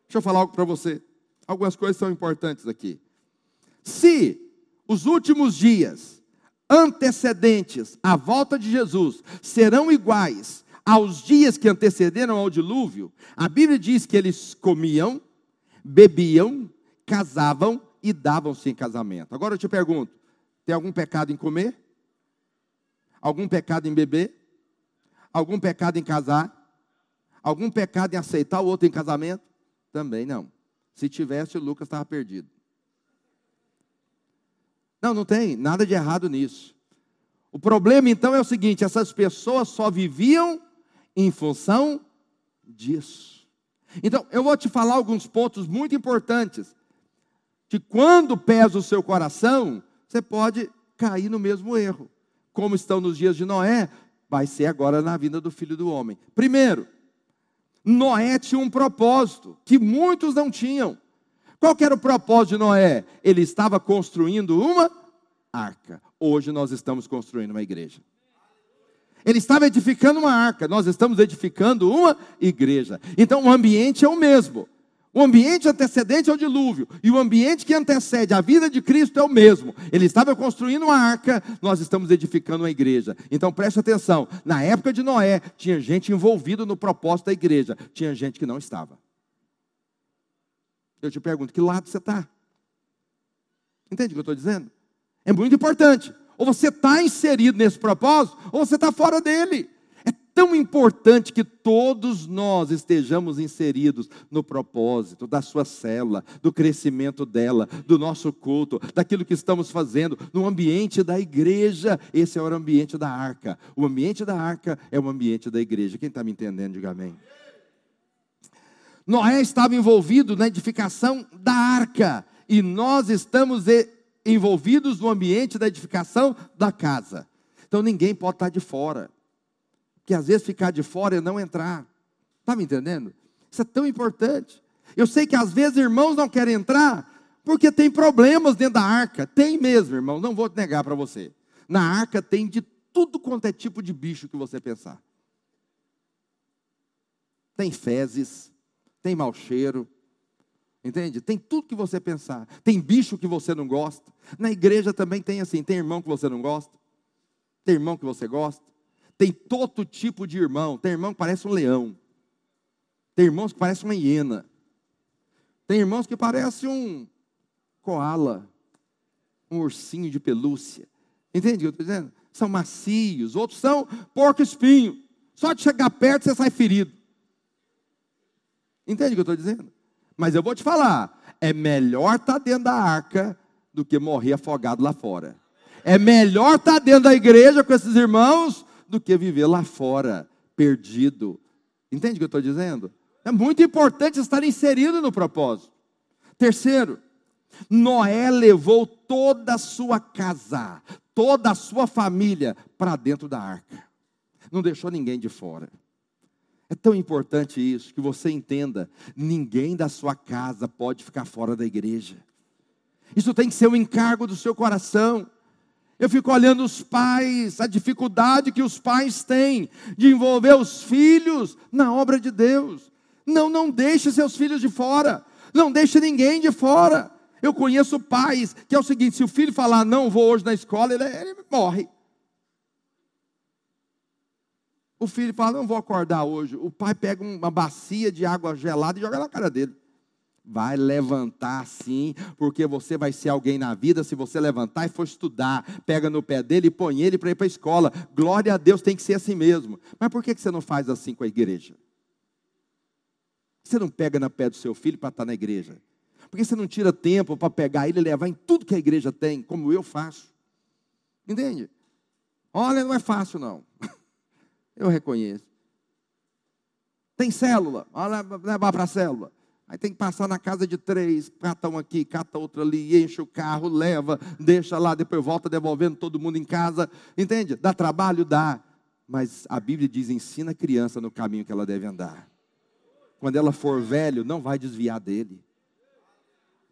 Deixa eu falar algo para você. Algumas coisas são importantes aqui. Se os últimos dias antecedentes à volta de Jesus serão iguais aos dias que antecederam ao dilúvio, a Bíblia diz que eles comiam, bebiam, casavam e davam-se em casamento. Agora eu te pergunto: tem algum pecado em comer? Algum pecado em beber? Algum pecado em casar? Algum pecado em aceitar o outro em casamento? Também não. Se tivesse, Lucas estava perdido. Não, não tem nada de errado nisso. O problema então é o seguinte: essas pessoas só viviam em função disso. Então, eu vou te falar alguns pontos muito importantes. Que quando pesa o seu coração, você pode cair no mesmo erro. Como estão nos dias de Noé, vai ser agora na vinda do filho do homem. Primeiro, Noé tinha um propósito que muitos não tinham. Qual era o propósito de Noé? Ele estava construindo uma arca. Hoje nós estamos construindo uma igreja. Ele estava edificando uma arca, nós estamos edificando uma igreja. Então o ambiente é o mesmo. O ambiente antecedente ao dilúvio e o ambiente que antecede a vida de Cristo é o mesmo. Ele estava construindo uma arca, nós estamos edificando uma igreja. Então preste atenção: na época de Noé, tinha gente envolvida no propósito da igreja, tinha gente que não estava. Eu te pergunto: que lado você está? Entende o que eu estou dizendo? É muito importante. Ou você está inserido nesse propósito, ou você está fora dele tão importante que todos nós estejamos inseridos no propósito da sua célula, do crescimento dela, do nosso culto, daquilo que estamos fazendo, no ambiente da igreja. Esse é o ambiente da arca. O ambiente da arca é o ambiente da igreja. Quem está me entendendo, diga amém. Noé estava envolvido na edificação da arca, e nós estamos envolvidos no ambiente da edificação da casa. Então ninguém pode estar de fora que às vezes ficar de fora é não entrar. Está me entendendo? Isso é tão importante. Eu sei que às vezes irmãos não querem entrar porque tem problemas dentro da arca. Tem mesmo, irmão, não vou negar para você. Na arca tem de tudo quanto é tipo de bicho que você pensar. Tem fezes, tem mau cheiro, entende? Tem tudo que você pensar. Tem bicho que você não gosta. Na igreja também tem assim: tem irmão que você não gosta, tem irmão que você gosta. Tem todo tipo de irmão. Tem irmão que parece um leão. Tem irmãos que parecem uma hiena. Tem irmãos que parecem um koala, um ursinho de pelúcia. Entende o que eu estou dizendo? São macios, outros são porco-espinho. Só de chegar perto você sai ferido. Entende o que eu estou dizendo? Mas eu vou te falar: é melhor estar tá dentro da arca do que morrer afogado lá fora. É melhor estar tá dentro da igreja com esses irmãos do que viver lá fora, perdido. Entende o que eu estou dizendo? É muito importante estar inserido no propósito. Terceiro, Noé levou toda a sua casa, toda a sua família para dentro da arca. Não deixou ninguém de fora. É tão importante isso que você entenda: ninguém da sua casa pode ficar fora da igreja. Isso tem que ser um encargo do seu coração. Eu fico olhando os pais, a dificuldade que os pais têm de envolver os filhos na obra de Deus. Não, não deixe seus filhos de fora. Não deixe ninguém de fora. Eu conheço pais que é o seguinte: se o filho falar não vou hoje na escola, ele, ele morre. O filho fala, não vou acordar hoje. O pai pega uma bacia de água gelada e joga na cara dele. Vai levantar sim, porque você vai ser alguém na vida se você levantar e for estudar. Pega no pé dele e põe ele para ir para a escola. Glória a Deus, tem que ser assim mesmo. Mas por que você não faz assim com a igreja? Você não pega na pé do seu filho para estar na igreja? Por que você não tira tempo para pegar ele e levar em tudo que a igreja tem, como eu faço? Entende? Olha, não é fácil não. Eu reconheço. Tem célula, olha, levar para a célula. Aí tem que passar na casa de três, cata um aqui, cata outro ali, enche o carro, leva, deixa lá, depois volta devolvendo todo mundo em casa. Entende? Dá trabalho? Dá. Mas a Bíblia diz: ensina a criança no caminho que ela deve andar. Quando ela for velho, não vai desviar dele.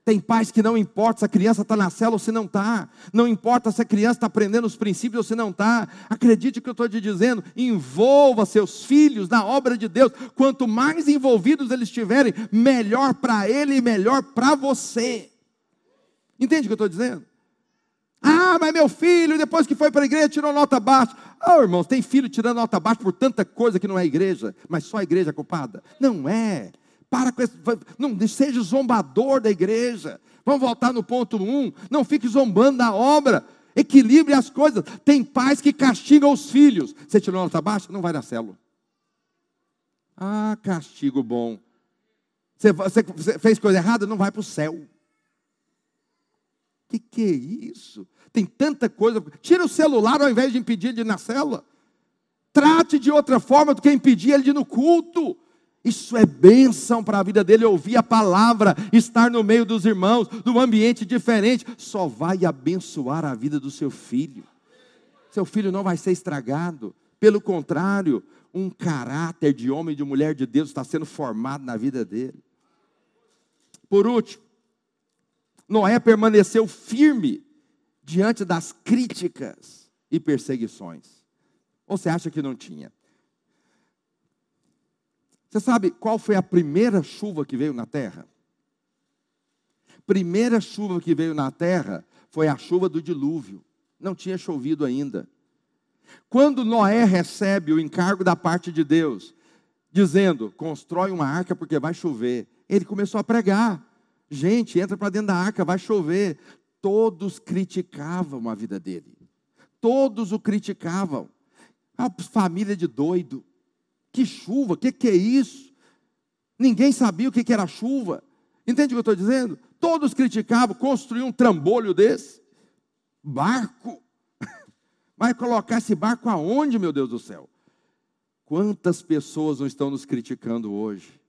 Tem pais que não importa se a criança está na cela ou se não está. Não importa se a criança está aprendendo os princípios ou se não está. Acredite no que eu estou te dizendo. Envolva seus filhos na obra de Deus. Quanto mais envolvidos eles estiverem, melhor para ele e melhor para você. Entende o que eu estou dizendo? Ah, mas meu filho, depois que foi para a igreja, tirou nota baixa. Ah, oh, irmãos, tem filho tirando nota baixa por tanta coisa que não é igreja, mas só a igreja é culpada. Não é. Para com esse, não seja zombador da igreja. Vamos voltar no ponto 1. Um. Não fique zombando da obra. Equilibre as coisas. Tem pais que castigam os filhos. Você tirou nota baixa? Não vai na célula. Ah, castigo bom. Você, você, você fez coisa errada? Não vai para o céu. O que, que é isso? Tem tanta coisa. Tira o celular ao invés de impedir ele de ir na célula. Trate de outra forma do que impedir ele de ir no culto. Isso é bênção para a vida dele, ouvir a palavra, estar no meio dos irmãos, num ambiente diferente, só vai abençoar a vida do seu filho. Seu filho não vai ser estragado, pelo contrário, um caráter de homem e de mulher de Deus está sendo formado na vida dele. Por último, Noé permaneceu firme diante das críticas e perseguições. Ou você acha que não tinha? Você sabe qual foi a primeira chuva que veio na terra? Primeira chuva que veio na terra foi a chuva do dilúvio. Não tinha chovido ainda. Quando Noé recebe o encargo da parte de Deus, dizendo: constrói uma arca porque vai chover, ele começou a pregar. Gente, entra para dentro da arca, vai chover. Todos criticavam a vida dele. Todos o criticavam. A família de doido. Que chuva, o que, que é isso? Ninguém sabia o que, que era chuva. Entende o que eu estou dizendo? Todos criticavam construir um trambolho desse. Barco. Vai colocar esse barco aonde, meu Deus do céu? Quantas pessoas não estão nos criticando hoje?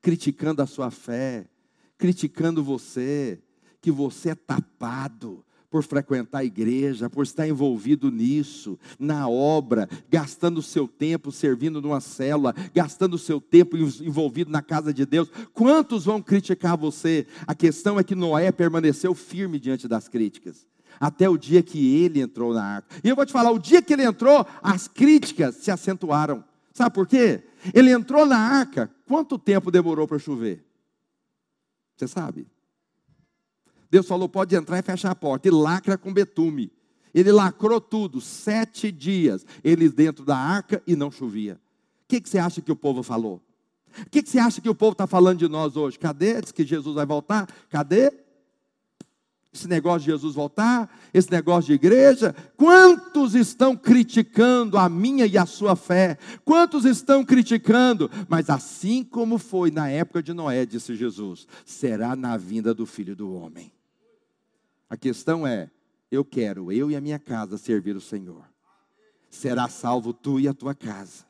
Criticando a sua fé, criticando você, que você é tapado, por frequentar a igreja, por estar envolvido nisso, na obra, gastando o seu tempo servindo numa célula, gastando o seu tempo envolvido na casa de Deus. Quantos vão criticar você? A questão é que Noé permaneceu firme diante das críticas. Até o dia que ele entrou na arca. E eu vou te falar: o dia que ele entrou, as críticas se acentuaram. Sabe por quê? Ele entrou na arca, quanto tempo demorou para chover? Você sabe? Deus falou: pode entrar e fechar a porta. E lacra com betume. Ele lacrou tudo, sete dias, eles dentro da arca e não chovia. O que, que você acha que o povo falou? O que, que você acha que o povo está falando de nós hoje? Cadê? Diz que Jesus vai voltar? Cadê? Esse negócio de Jesus voltar, esse negócio de igreja, quantos estão criticando a minha e a sua fé? Quantos estão criticando? Mas assim como foi na época de Noé, disse Jesus, será na vinda do filho do homem. A questão é: eu quero, eu e a minha casa, servir o Senhor. Será salvo tu e a tua casa.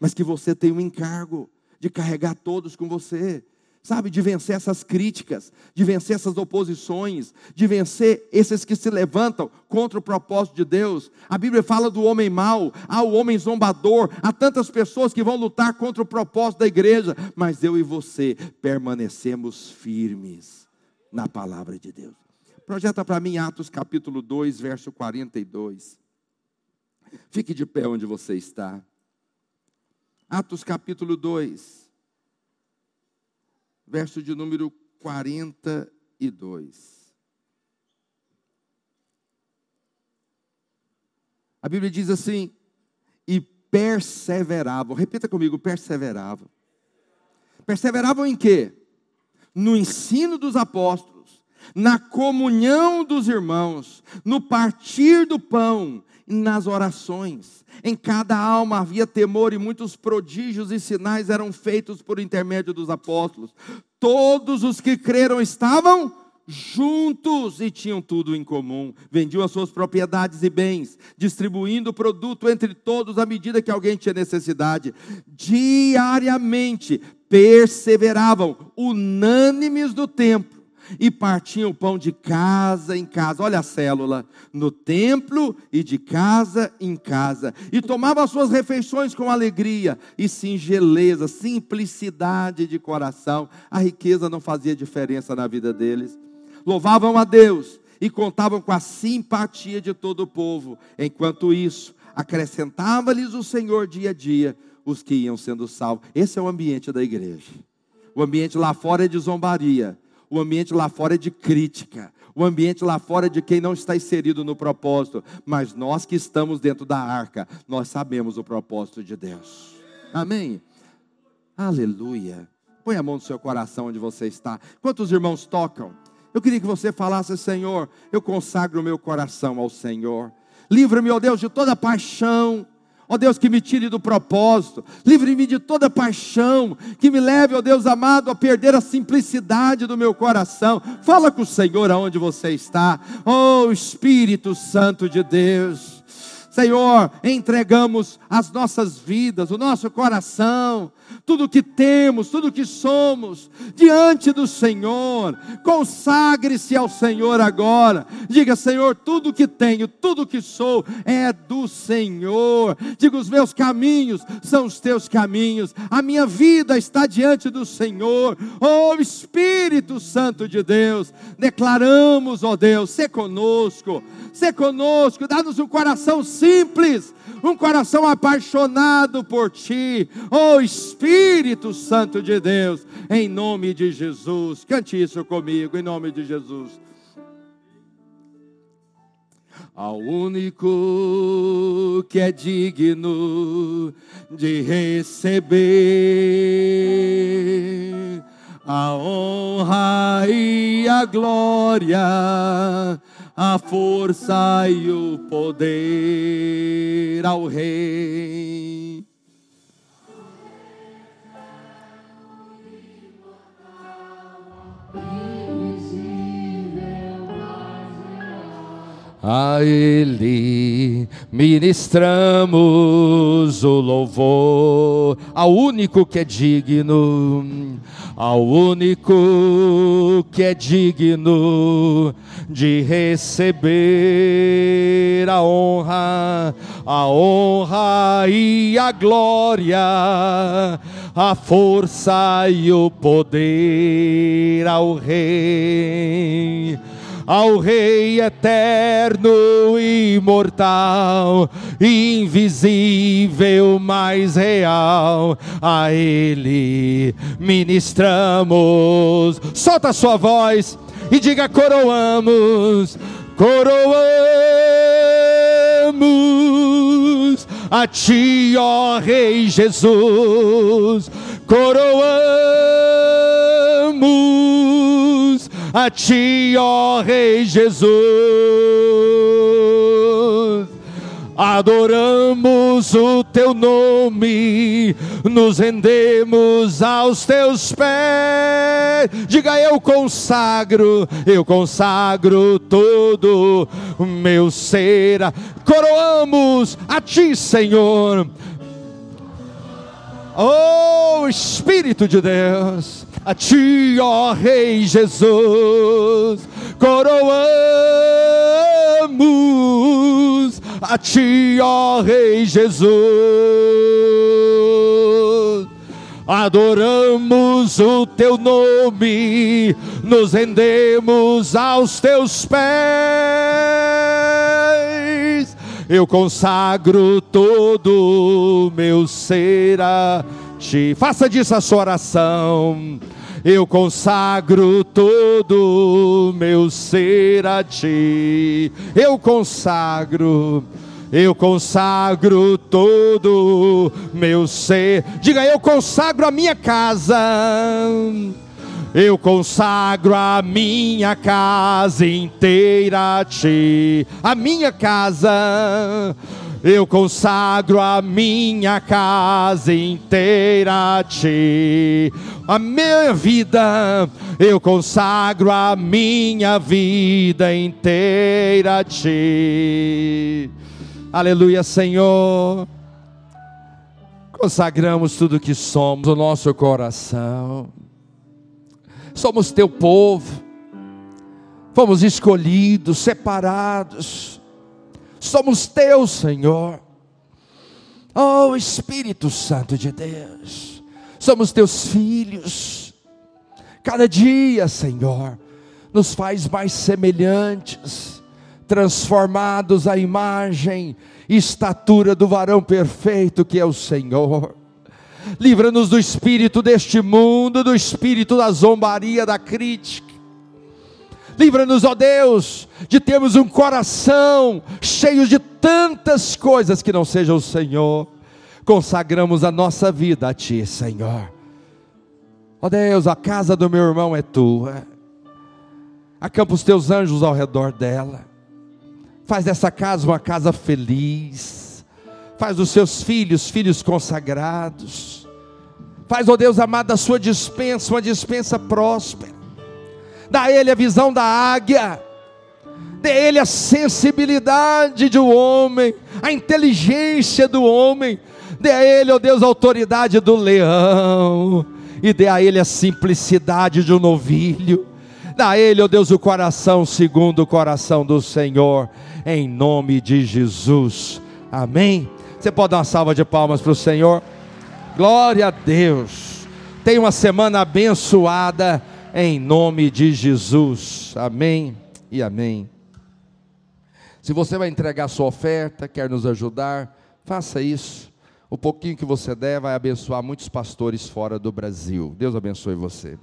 Mas que você tenha um encargo de carregar todos com você, sabe? De vencer essas críticas, de vencer essas oposições, de vencer esses que se levantam contra o propósito de Deus. A Bíblia fala do homem mau, há o homem zombador, há tantas pessoas que vão lutar contra o propósito da igreja, mas eu e você permanecemos firmes na palavra de Deus. Projeta para mim Atos capítulo 2, verso 42. Fique de pé onde você está. Atos capítulo 2, verso de número 42. A Bíblia diz assim: e perseveravam. Repita comigo: perseveravam. Perseveravam em quê? No ensino dos apóstolos na comunhão dos irmãos, no partir do pão nas orações. Em cada alma havia temor e muitos prodígios e sinais eram feitos por intermédio dos apóstolos. Todos os que creram estavam juntos e tinham tudo em comum. Vendiam as suas propriedades e bens, distribuindo o produto entre todos à medida que alguém tinha necessidade. Diariamente perseveravam, unânimes do templo e partiam o pão de casa em casa. Olha a célula, no templo e de casa em casa. E tomavam as suas refeições com alegria e singeleza, simplicidade de coração. A riqueza não fazia diferença na vida deles. Louvavam a Deus e contavam com a simpatia de todo o povo. Enquanto isso, acrescentava-lhes o Senhor dia a dia os que iam sendo salvos. Esse é o ambiente da igreja. O ambiente lá fora é de zombaria o ambiente lá fora é de crítica. O ambiente lá fora é de quem não está inserido no propósito. Mas nós que estamos dentro da arca, nós sabemos o propósito de Deus. Amém? Aleluia. Põe a mão no seu coração onde você está. Quantos irmãos tocam? Eu queria que você falasse, Senhor, eu consagro o meu coração ao Senhor. Livra-me, ó Deus, de toda paixão Ó Deus, que me tire do propósito, livre-me de toda paixão, que me leve, ó Deus amado, a perder a simplicidade do meu coração. Fala com o Senhor aonde você está, ó Espírito Santo de Deus. Senhor, entregamos as nossas vidas, o nosso coração, tudo que temos, tudo que somos, diante do Senhor. Consagre-se ao Senhor agora. Diga, Senhor, tudo que tenho, tudo que sou é do Senhor. Diga, os meus caminhos são os teus caminhos. A minha vida está diante do Senhor. Oh Espírito Santo de Deus, declaramos, ó oh Deus, se conosco, se conosco, dá-nos um coração simples simples, um coração apaixonado por Ti, oh Espírito Santo de Deus, em nome de Jesus. Cante isso comigo, em nome de Jesus. Ao único que é digno de receber a honra e a glória a força e o poder ao Rei. A Ele ministramos o louvor, ao único que é digno, ao único que é digno de receber a honra, a honra e a glória, a força e o poder ao Rei ao Rei eterno, imortal, invisível, mais real, a Ele ministramos. Solta a sua voz e diga: coroamos, coroamos a Ti, ó Rei Jesus, coroamos a Ti, ó Rei Jesus adoramos o teu nome, nos rendemos aos teus pés. Diga eu consagro, eu consagro todo o meu ser. Coroamos a ti, Senhor. Oh Espírito de Deus, a ti, ó Rei Jesus, coroamos a ti, ó Rei Jesus. Adoramos o teu nome, nos rendemos aos teus pés. Eu consagro todo o meu ser a ti. Faça disso a sua oração eu consagro todo meu ser a ti. Eu consagro, eu consagro todo meu ser. Diga, eu consagro a minha casa. Eu consagro a minha casa inteira a ti, a minha casa. Eu consagro a minha casa inteira a ti, a minha vida. Eu consagro a minha vida inteira a ti. Aleluia, Senhor. Consagramos tudo que somos, o nosso coração somos teu povo, fomos escolhidos, separados, somos teus, Senhor. Oh Espírito Santo de Deus, somos teus filhos. Cada dia, Senhor, nos faz mais semelhantes, transformados à imagem e estatura do varão perfeito que é o Senhor livra-nos do espírito deste mundo, do espírito da zombaria, da crítica. Livra-nos, ó Deus, de termos um coração cheio de tantas coisas que não seja o Senhor. Consagramos a nossa vida a Ti, Senhor. Ó Deus, a casa do meu irmão é tua. Acampa os teus anjos ao redor dela. Faz dessa casa uma casa feliz. Faz dos seus filhos filhos consagrados Faz, ó Deus amado, da sua dispensa uma dispensa próspera. Dá a ele a visão da águia. Dê a ele a sensibilidade do homem, a inteligência do homem. Dê a ele, ó oh Deus, a autoridade do leão. E dê a ele a simplicidade de um novilho. Dá a ele, ó oh Deus, o coração segundo o coração do Senhor. Em nome de Jesus. Amém. Você pode dar uma salva de palmas para o Senhor? Glória a Deus. Tenha uma semana abençoada em nome de Jesus. Amém e amém. Se você vai entregar sua oferta, quer nos ajudar, faça isso. O pouquinho que você der vai abençoar muitos pastores fora do Brasil. Deus abençoe você.